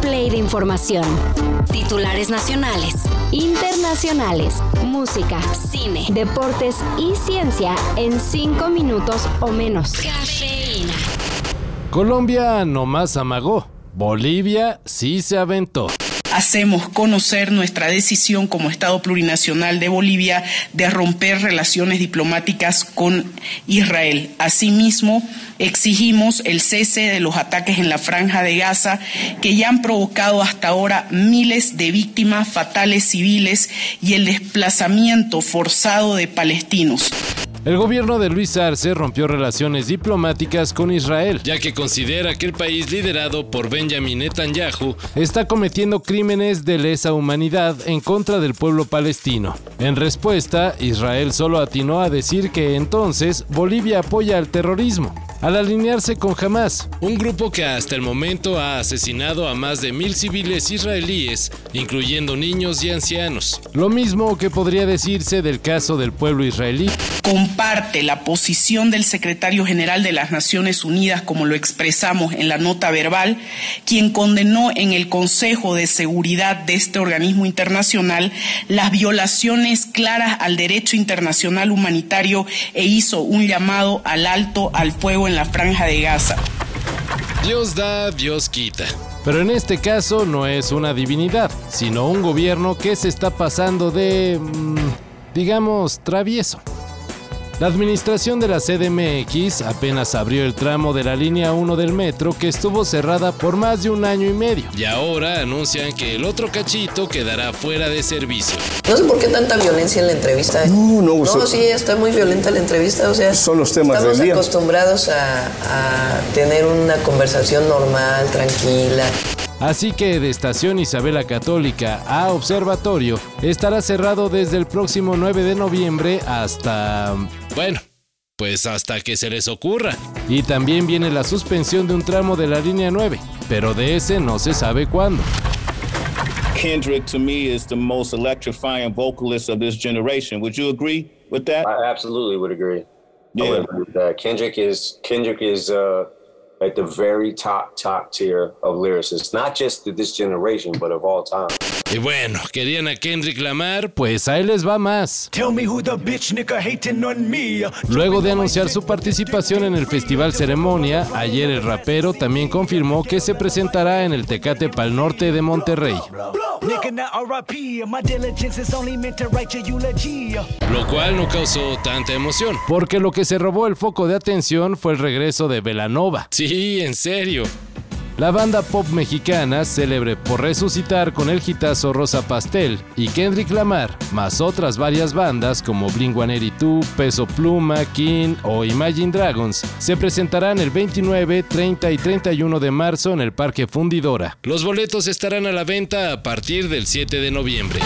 play de información. Titulares nacionales, internacionales, música, cine, deportes y ciencia en cinco minutos o menos. Cafeína. Colombia nomás amagó. Bolivia sí se aventó hacemos conocer nuestra decisión como Estado plurinacional de Bolivia de romper relaciones diplomáticas con Israel. Asimismo, exigimos el cese de los ataques en la franja de Gaza que ya han provocado hasta ahora miles de víctimas fatales civiles y el desplazamiento forzado de palestinos. El gobierno de Luis Arce rompió relaciones diplomáticas con Israel, ya que considera que el país liderado por Benjamin Netanyahu está cometiendo crímenes de lesa humanidad en contra del pueblo palestino. En respuesta, Israel solo atinó a decir que entonces Bolivia apoya al terrorismo al alinearse con Hamas, un grupo que hasta el momento ha asesinado a más de mil civiles israelíes, incluyendo niños y ancianos. Lo mismo que podría decirse del caso del pueblo israelí. Comparte la posición del secretario general de las Naciones Unidas, como lo expresamos en la nota verbal, quien condenó en el Consejo de Seguridad de este organismo internacional las violaciones claras al derecho internacional humanitario e hizo un llamado al alto al fuego en la franja de Gaza. Dios da, Dios quita. Pero en este caso no es una divinidad, sino un gobierno que se está pasando de, mm, digamos, travieso. La administración de la CDMX apenas abrió el tramo de la línea 1 del metro que estuvo cerrada por más de un año y medio. Y ahora anuncian que el otro cachito quedará fuera de servicio. No sé por qué tanta violencia en la entrevista. No, no, no sí, está muy violenta la entrevista. O sea, son los temas estamos del día. acostumbrados a, a tener una conversación normal, tranquila. Así que de Estación Isabela Católica a Observatorio estará cerrado desde el próximo 9 de noviembre hasta... Bueno, pues hasta que se les ocurra. Y también viene la suspensión de un tramo de la línea 9, pero de ese no se sabe cuándo. Kendrick to me is the most electrifying vocalist of this generation. Would you agree with that? I absolutely would agree. Yeah. Would agree with that. Kendrick is Kendrick is uh at the very top, top tier of lyricists, not just of this generation, but of all time. Y bueno, querían a Kendrick Lamar, pues ahí les va más. Luego de anunciar su participación en el Festival Ceremonia, ayer el rapero también confirmó que se presentará en el Tecate Pal Norte de Monterrey. Lo cual no causó tanta emoción, porque lo que se robó el foco de atención fue el regreso de Velanova. Sí, en serio. La banda pop mexicana, célebre por resucitar con el hitazo Rosa Pastel y Kendrick Lamar, más otras varias bandas como Blink-182, Peso Pluma, King o Imagine Dragons, se presentarán el 29, 30 y 31 de marzo en el Parque Fundidora. Los boletos estarán a la venta a partir del 7 de noviembre.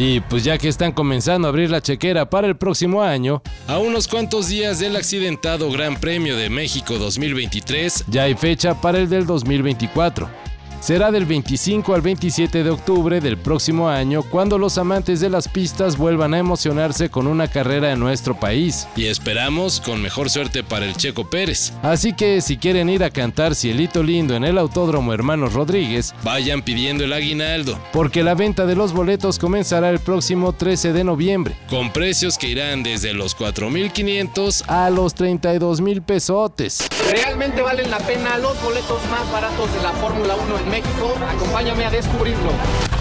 Y pues ya que están comenzando a abrir la chequera para el próximo año, a unos cuantos días del accidentado Gran Premio de México 2023, ya hay fecha para el del 2024 será del 25 al 27 de octubre del próximo año cuando los amantes de las pistas vuelvan a emocionarse con una carrera en nuestro país. Y esperamos con mejor suerte para el Checo Pérez. Así que si quieren ir a cantar Cielito Lindo en el Autódromo Hermanos Rodríguez, vayan pidiendo el aguinaldo, porque la venta de los boletos comenzará el próximo 13 de noviembre, con precios que irán desde los 4.500 a los 32.000 pesotes. Realmente valen la pena los boletos más baratos de la Fórmula 1 en México. Acompáñame a descubrirlo.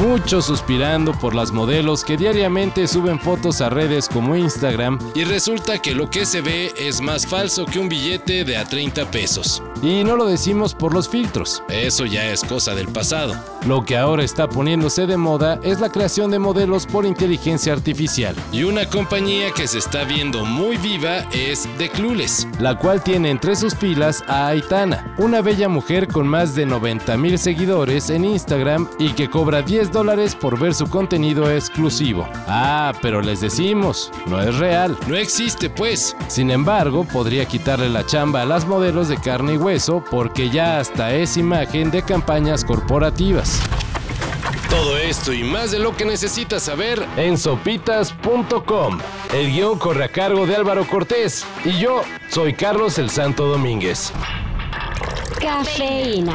Muchos suspirando por las modelos que diariamente suben fotos a redes como Instagram y resulta que lo que se ve es más falso que un billete de a 30 pesos. Y no lo decimos por los filtros, eso ya es cosa del pasado. Lo que ahora está poniéndose de moda es la creación de modelos por inteligencia artificial. Y una compañía que se está viendo muy viva es The Clueless, la cual tiene entre sus filas a Aitana, una bella mujer con más de 90 mil seguidores en Instagram y que cobra 10 dólares por ver su contenido exclusivo. Ah, pero les decimos, no es real, no existe pues. Sin embargo, podría quitarle la chamba a las modelos de carne y hueso porque ya hasta es imagen de campañas corporativas. Todo esto y más de lo que necesitas saber en sopitas.com. El guion corre a cargo de Álvaro Cortés y yo soy Carlos el Santo Domínguez. Cafeína.